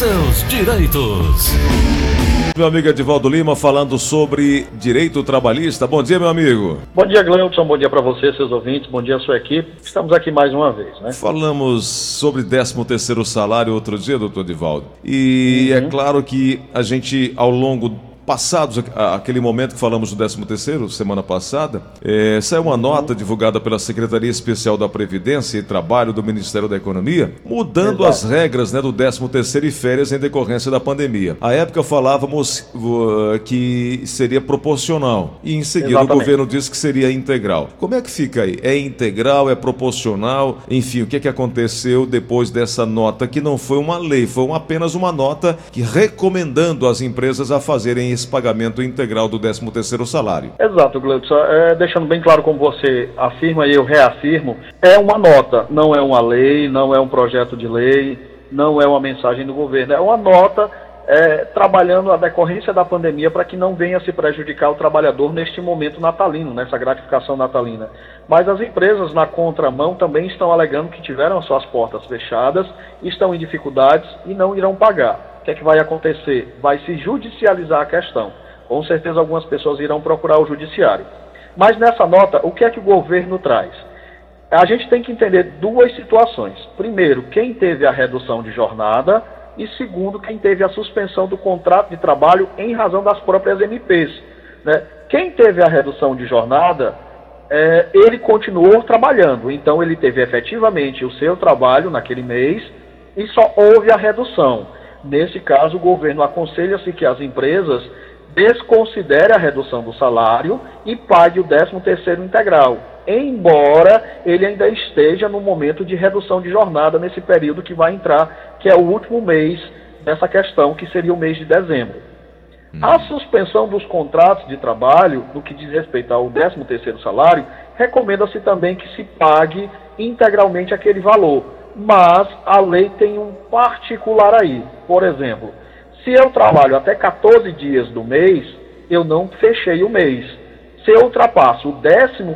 seus direitos. Meu amigo Edivaldo Lima falando sobre direito trabalhista. Bom dia, meu amigo. Bom dia, Gleudson. Bom dia para você, seus ouvintes. Bom dia à sua equipe. Estamos aqui mais uma vez, né? Falamos sobre 13 terceiro salário outro dia, doutor Edivaldo. E é uhum. é claro que a gente, ao longo passados aquele momento que falamos do 13 terceiro semana passada, é, saiu uma nota divulgada pela Secretaria Especial da Previdência e Trabalho do Ministério da Economia, mudando Exato. as regras né, do 13 terceiro e férias em decorrência da pandemia. À época falávamos uh, que seria proporcional e em seguida Exatamente. o governo disse que seria integral. Como é que fica aí? É integral, é proporcional? Enfim, o que é que aconteceu depois dessa nota que não foi uma lei, foi apenas uma nota que recomendando as empresas a fazerem pagamento integral do 13º salário. Exato, Gleudson. É, deixando bem claro como você afirma e eu reafirmo, é uma nota, não é uma lei, não é um projeto de lei, não é uma mensagem do governo, é uma nota é, trabalhando a decorrência da pandemia para que não venha se prejudicar o trabalhador neste momento natalino, nessa gratificação natalina. Mas as empresas na contramão também estão alegando que tiveram suas portas fechadas, estão em dificuldades e não irão pagar que é que vai acontecer? Vai se judicializar a questão. Com certeza algumas pessoas irão procurar o judiciário. Mas nessa nota, o que é que o governo traz? A gente tem que entender duas situações. Primeiro, quem teve a redução de jornada e segundo, quem teve a suspensão do contrato de trabalho em razão das próprias MPs. Né? Quem teve a redução de jornada, é, ele continuou trabalhando, então ele teve efetivamente o seu trabalho naquele mês e só houve a redução. Nesse caso, o governo aconselha-se que as empresas desconsiderem a redução do salário e pague o 13º integral, embora ele ainda esteja no momento de redução de jornada nesse período que vai entrar, que é o último mês dessa questão, que seria o mês de dezembro. Hum. A suspensão dos contratos de trabalho, no que diz respeito ao 13º salário, recomenda-se também que se pague integralmente aquele valor, mas a lei tem um particular aí. Por exemplo, se eu trabalho até 14 dias do mês, eu não fechei o mês. Se eu ultrapasso o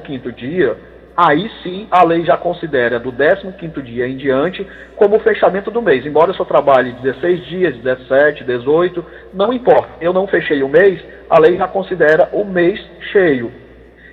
15 dia, aí sim a lei já considera do 15 dia em diante como o fechamento do mês. Embora eu só trabalhe 16 dias, 17, 18, não importa. Eu não fechei o mês, a lei já considera o mês cheio.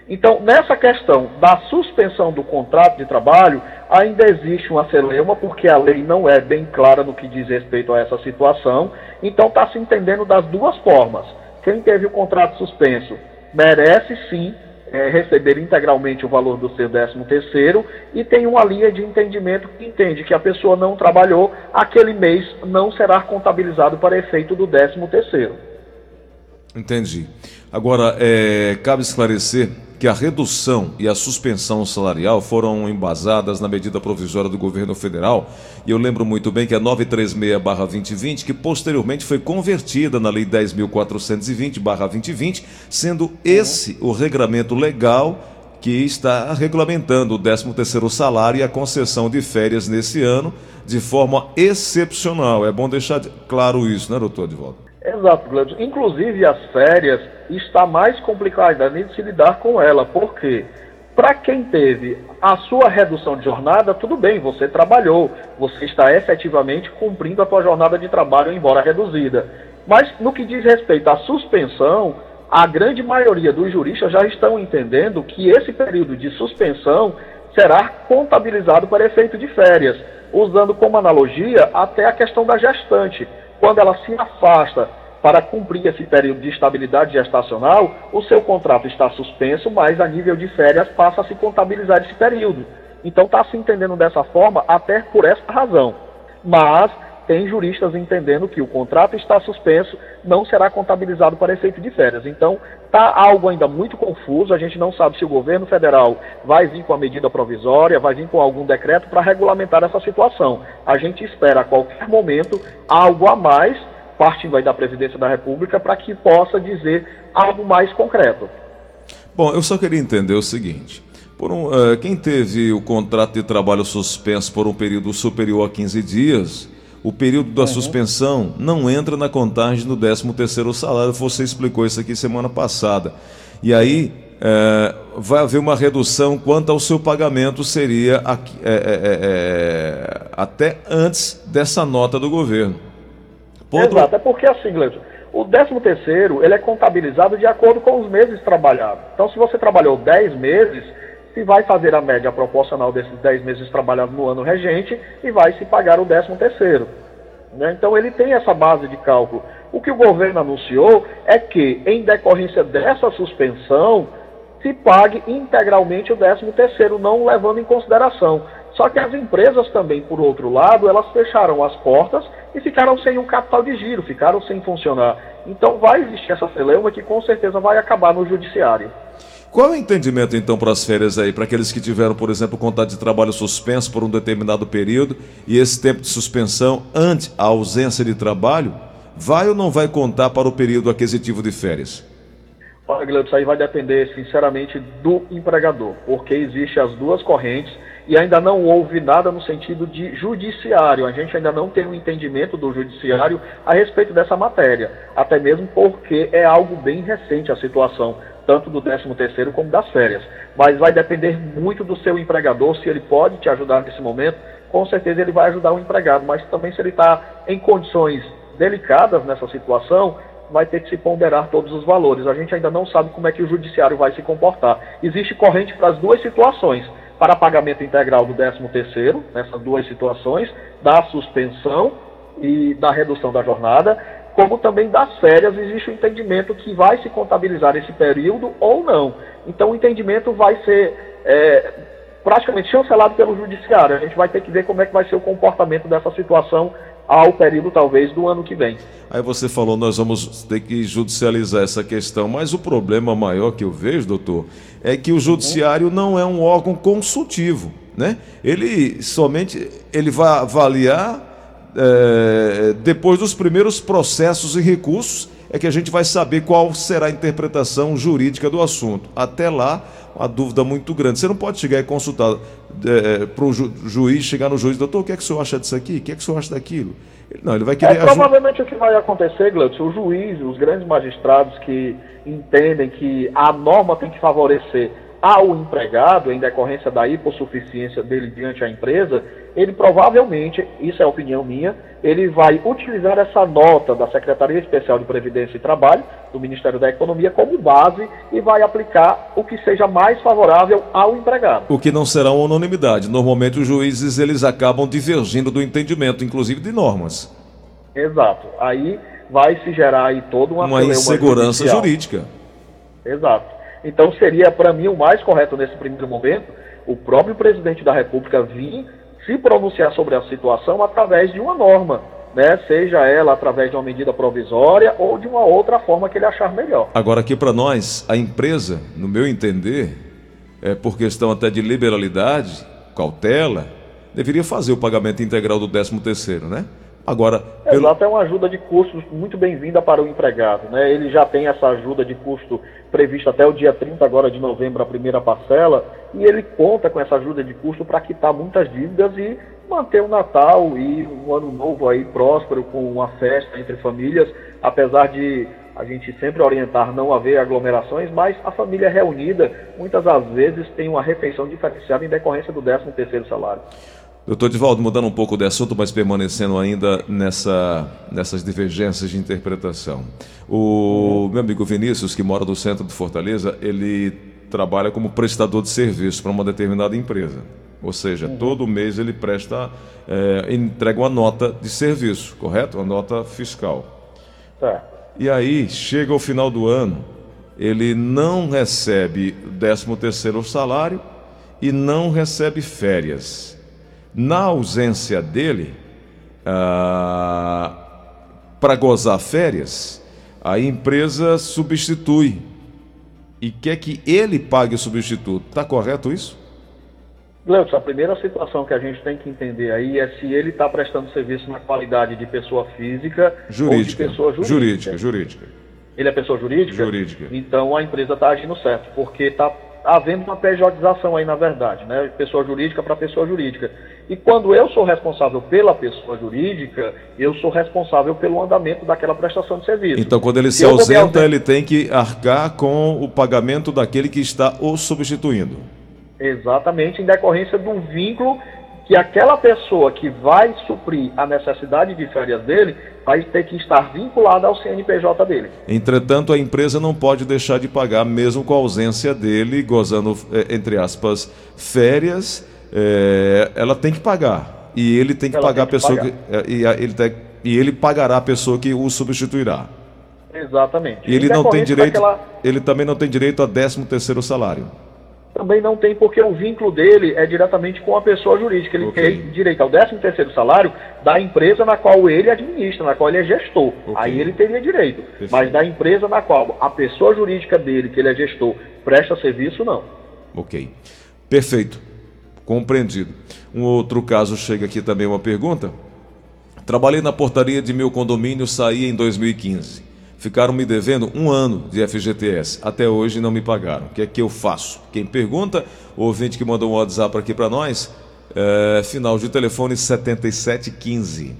Então, nessa questão da suspensão do contrato de trabalho, ainda existe uma celeuma, porque a lei não é bem clara no que diz respeito a essa situação. Então, está se entendendo das duas formas. Quem teve o contrato suspenso merece sim é, receber integralmente o valor do seu 13 terceiro e tem uma linha de entendimento que entende que a pessoa não trabalhou, aquele mês não será contabilizado para efeito do 13 terceiro. Entendi. Agora, é, cabe esclarecer que a redução e a suspensão salarial foram embasadas na medida provisória do governo federal. E eu lembro muito bem que a 936-2020, que posteriormente foi convertida na Lei 10.420-2020, sendo esse o regramento legal que está regulamentando o 13º salário e a concessão de férias nesse ano de forma excepcional. É bom deixar claro isso, né, doutor Edvaldo? Exato, Gleudson. Inclusive as férias está mais complicada de se lidar com ela. Por quê? Para quem teve a sua redução de jornada, tudo bem, você trabalhou, você está efetivamente cumprindo a sua jornada de trabalho, embora reduzida. Mas no que diz respeito à suspensão, a grande maioria dos juristas já estão entendendo que esse período de suspensão será contabilizado para efeito de férias, usando como analogia até a questão da gestante quando ela se afasta para cumprir esse período de estabilidade gestacional, o seu contrato está suspenso, mas a nível de férias passa a se contabilizar esse período. Então está se entendendo dessa forma até por essa razão. Mas tem juristas entendendo que o contrato está suspenso, não será contabilizado para efeito de férias. Então, está algo ainda muito confuso, a gente não sabe se o governo federal vai vir com a medida provisória, vai vir com algum decreto para regulamentar essa situação. A gente espera a qualquer momento algo a mais, partindo aí da presidência da República, para que possa dizer algo mais concreto. Bom, eu só queria entender o seguinte. Um, uh, quem teve o contrato de trabalho suspenso por um período superior a 15 dias, o período da uhum. suspensão não entra na contagem do 13º salário. Você explicou isso aqui semana passada. E aí é, vai haver uma redução quanto ao seu pagamento seria é é, é, é, até antes dessa nota do governo. Outro... Exato, é porque assim, Gleison, o 13 terceiro, ele é contabilizado de acordo com os meses trabalhados. Então, se você trabalhou 10 meses, se vai fazer a média proporcional desses 10 meses trabalhados no ano regente e vai se pagar o 13 terceiro. Né? Então, ele tem essa base de cálculo. O que o governo anunciou é que, em decorrência dessa suspensão, se pague integralmente o 13 terceiro, não levando em consideração. Só que as empresas também, por outro lado, elas fecharam as portas e ficaram sem um capital de giro, ficaram sem funcionar. Então vai existir essa celeuma que com certeza vai acabar no judiciário. Qual é o entendimento então para as férias aí, para aqueles que tiveram, por exemplo, contrato de trabalho suspenso por um determinado período e esse tempo de suspensão ante a ausência de trabalho, vai ou não vai contar para o período aquisitivo de férias? Olha, Guilherme, isso aí vai depender, sinceramente, do empregador, porque existem as duas correntes e ainda não houve nada no sentido de judiciário. A gente ainda não tem um entendimento do judiciário a respeito dessa matéria, até mesmo porque é algo bem recente a situação, tanto do 13º como das férias. Mas vai depender muito do seu empregador, se ele pode te ajudar nesse momento, com certeza ele vai ajudar o empregado, mas também se ele está em condições delicadas nessa situação, vai ter que se ponderar todos os valores. A gente ainda não sabe como é que o judiciário vai se comportar. Existe corrente para as duas situações para pagamento integral do 13º, nessas duas situações, da suspensão e da redução da jornada, como também das férias, existe o um entendimento que vai se contabilizar esse período ou não. Então o entendimento vai ser é, praticamente chancelado pelo judiciário. A gente vai ter que ver como é que vai ser o comportamento dessa situação ao período talvez do ano que vem. Aí você falou, nós vamos ter que judicializar essa questão, mas o problema maior que eu vejo, doutor, é que o judiciário não é um órgão consultivo, né? Ele somente ele vai avaliar é, depois dos primeiros processos e recursos é que a gente vai saber qual será a interpretação jurídica do assunto. Até lá, uma dúvida muito grande. Você não pode chegar e consultar é, para o ju juiz, chegar no juiz, doutor, o que é que o senhor acha disso aqui? O que é que o senhor acha daquilo? Não, ele vai querer. É, provavelmente o que vai acontecer, Gleudson, o juiz, os grandes magistrados que entendem que a norma tem que favorecer ao empregado, em decorrência da hipossuficiência dele diante a empresa, ele provavelmente, isso é opinião minha, ele vai utilizar essa nota da Secretaria Especial de Previdência e Trabalho, do Ministério da Economia, como base e vai aplicar o que seja mais favorável ao empregado. O que não será uma unanimidade. Normalmente os juízes eles acabam divergindo do entendimento, inclusive de normas. Exato. Aí vai se gerar aí toda uma, uma insegurança judicial. jurídica. Exato. Então seria, para mim, o mais correto nesse primeiro momento, o próprio presidente da República vir se pronunciar sobre a situação através de uma norma, né? seja ela através de uma medida provisória ou de uma outra forma que ele achar melhor. Agora, aqui para nós, a empresa, no meu entender, é por questão até de liberalidade, cautela, deveria fazer o pagamento integral do 13 terceiro, né? Agora, pelo... Exato, é uma ajuda de custos muito bem-vinda para o empregado. Né? Ele já tem essa ajuda de custo prevista até o dia 30 agora de novembro, a primeira parcela, e ele conta com essa ajuda de custo para quitar muitas dívidas e manter o Natal e um ano novo aí próspero, com uma festa entre famílias, apesar de a gente sempre orientar não haver aglomerações, mas a família reunida muitas das vezes tem uma refeição diferenciada em decorrência do 13 terceiro salário. Doutor Divaldo, mudando um pouco de assunto, mas permanecendo ainda nessa, nessas divergências de interpretação. O meu amigo Vinícius, que mora no centro de Fortaleza, ele trabalha como prestador de serviço para uma determinada empresa. Ou seja, uhum. todo mês ele presta, é, entrega uma nota de serviço, correto? Uma nota fiscal. Tá. E aí, chega ao final do ano, ele não recebe 13 terceiro salário e não recebe férias. Na ausência dele, ah, para gozar férias, a empresa substitui e quer que ele pague o substituto. Está correto isso? Gleudson, a primeira situação que a gente tem que entender aí é se ele está prestando serviço na qualidade de pessoa física jurídica. ou de pessoa jurídica. Jurídica, jurídica. Ele é pessoa jurídica? Jurídica. Então a empresa está agindo certo, porque está havendo uma pejotização aí, na verdade, né? Pessoa jurídica para pessoa jurídica. E quando eu sou responsável pela pessoa jurídica, eu sou responsável pelo andamento daquela prestação de serviço. Então, quando ele se, se ausenta, ele tem que arcar com o pagamento daquele que está o substituindo. Exatamente, em decorrência do vínculo que aquela pessoa que vai suprir a necessidade de férias dele vai ter que estar vinculada ao CNPJ dele. Entretanto, a empresa não pode deixar de pagar, mesmo com a ausência dele, gozando, é, entre aspas, férias, é, ela tem que pagar. E ele tem que ela pagar tem que a pessoa pagar. que. É, e, ele tem, e ele pagará a pessoa que o substituirá. Exatamente. E ele não tem direito. Daquela... Ele também não tem direito a 13 terceiro salário também não tem, porque o vínculo dele é diretamente com a pessoa jurídica. Ele okay. tem direito ao 13 terceiro salário da empresa na qual ele administra, na qual ele é gestor. Okay. Aí ele teria direito. Perfeito. Mas da empresa na qual a pessoa jurídica dele, que ele é gestor, presta serviço, não. Ok. Perfeito. Compreendido. Um outro caso chega aqui também uma pergunta. Trabalhei na portaria de meu condomínio, saí em 2015 ficaram me devendo um ano de FGTS. Até hoje não me pagaram. O que é que eu faço? Quem pergunta, o ouvinte que mandou um WhatsApp aqui para nós, é, final de telefone 7715.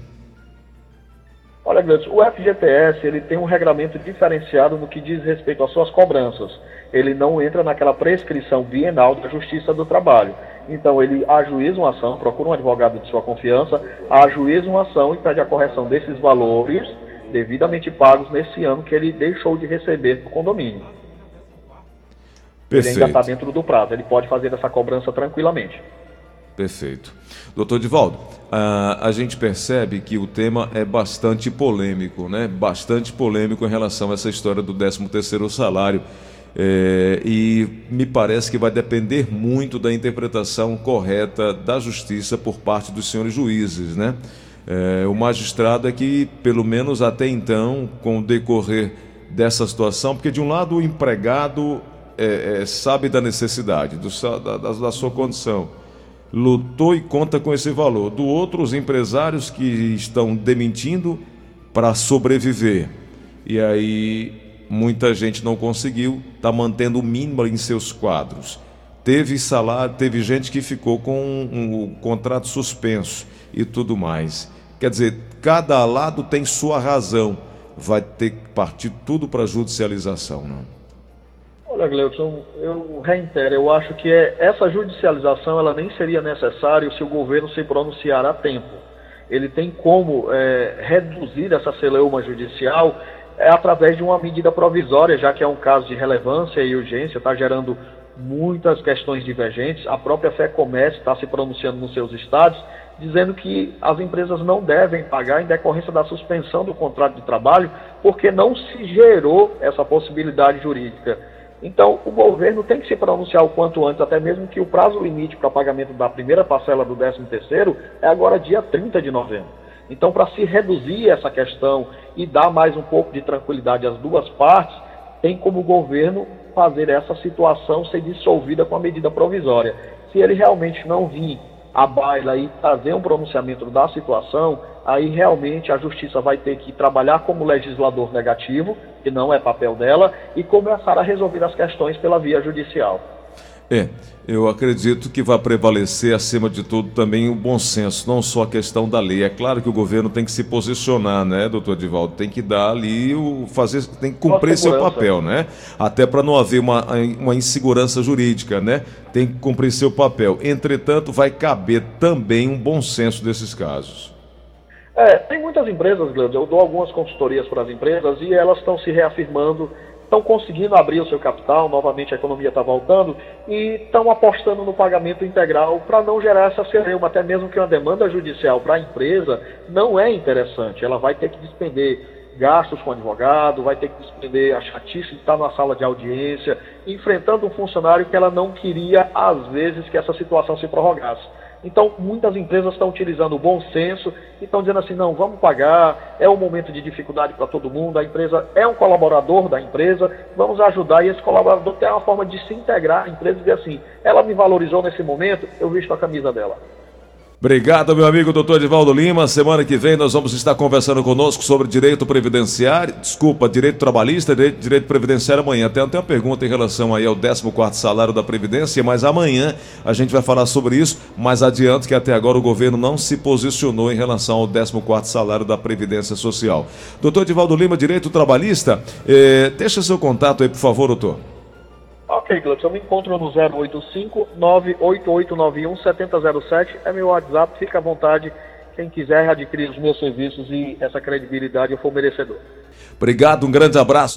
Olha, Gleudson, o FGTS ele tem um regramento diferenciado no que diz respeito às suas cobranças. Ele não entra naquela prescrição bienal da Justiça do Trabalho. Então, ele ajuiza uma ação, procura um advogado de sua confiança, ajuiza uma ação e pede a correção desses valores devidamente pagos nesse ano que ele deixou de receber do condomínio. Perfeito. Ele ainda está dentro do prazo, ele pode fazer essa cobrança tranquilamente. Perfeito. Doutor Divaldo, a, a gente percebe que o tema é bastante polêmico, né? Bastante polêmico em relação a essa história do 13º salário. É, e me parece que vai depender muito da interpretação correta da justiça por parte dos senhores juízes, né? É, o magistrado é que, pelo menos até então, com o decorrer dessa situação, porque de um lado o empregado é, é, sabe da necessidade, do, da, da, sua condição, lutou e conta com esse valor. Do outro, os empresários que estão demitindo para sobreviver. E aí muita gente não conseguiu, está mantendo o mínimo em seus quadros. Teve salário, teve gente que ficou com um, um contrato suspenso e tudo mais. Quer dizer, cada lado tem sua razão. Vai ter que partir tudo para judicialização, não? Olha, Gleudson, eu reitero, eu acho que é, essa judicialização ela nem seria necessária se o governo se pronunciar a tempo. Ele tem como é, reduzir essa celeuma judicial é, através de uma medida provisória, já que é um caso de relevância e urgência, está gerando muitas questões divergentes. A própria Fé Comércio está se pronunciando nos seus estados dizendo que as empresas não devem pagar em decorrência da suspensão do contrato de trabalho, porque não se gerou essa possibilidade jurídica. Então, o governo tem que se pronunciar o quanto antes, até mesmo que o prazo limite para pagamento da primeira parcela do 13º é agora dia 30 de novembro. Então, para se reduzir essa questão e dar mais um pouco de tranquilidade às duas partes, tem como o governo fazer essa situação ser dissolvida com a medida provisória. Se ele realmente não vir a baila e trazer um pronunciamento da situação, aí realmente a justiça vai ter que trabalhar como legislador negativo, que não é papel dela, e começar a resolver as questões pela via judicial. É, eu acredito que vai prevalecer, acima de tudo, também o bom senso, não só a questão da lei. É claro que o governo tem que se posicionar, né, doutor Divaldo? Tem que dar ali, o, fazer, tem que cumprir seu papel, né? Até para não haver uma, uma insegurança jurídica, né? Tem que cumprir seu papel. Entretanto, vai caber também um bom senso desses casos. É, tem muitas empresas, Gleudson, eu dou algumas consultorias para as empresas e elas estão se reafirmando estão conseguindo abrir o seu capital, novamente a economia está voltando, e estão apostando no pagamento integral para não gerar essa celeuma, até mesmo que uma demanda judicial para a empresa não é interessante. Ela vai ter que despender gastos com advogado, vai ter que despender a chatice de estar na sala de audiência, enfrentando um funcionário que ela não queria, às vezes, que essa situação se prorrogasse. Então, muitas empresas estão utilizando o bom senso e estão dizendo assim: não, vamos pagar, é um momento de dificuldade para todo mundo, a empresa é um colaborador da empresa, vamos ajudar e esse colaborador tem uma forma de se integrar à empresa e dizer assim: ela me valorizou nesse momento, eu visto a camisa dela. Obrigado, meu amigo doutor Edivaldo Lima. Semana que vem nós vamos estar conversando conosco sobre direito previdenciário, desculpa, direito trabalhista, direito, direito previdenciário amanhã. Tem até uma pergunta em relação aí ao 14 salário da Previdência, mas amanhã a gente vai falar sobre isso, mas adianto que até agora o governo não se posicionou em relação ao 14 salário da Previdência Social. Doutor Edivaldo Lima, direito trabalhista, eh, deixa seu contato aí, por favor, doutor. Ok, Gleudson, eu me encontro no 085 98891 7007, é meu WhatsApp, fica à vontade. Quem quiser adquirir os meus serviços e essa credibilidade, eu for merecedor. Obrigado, um grande abraço.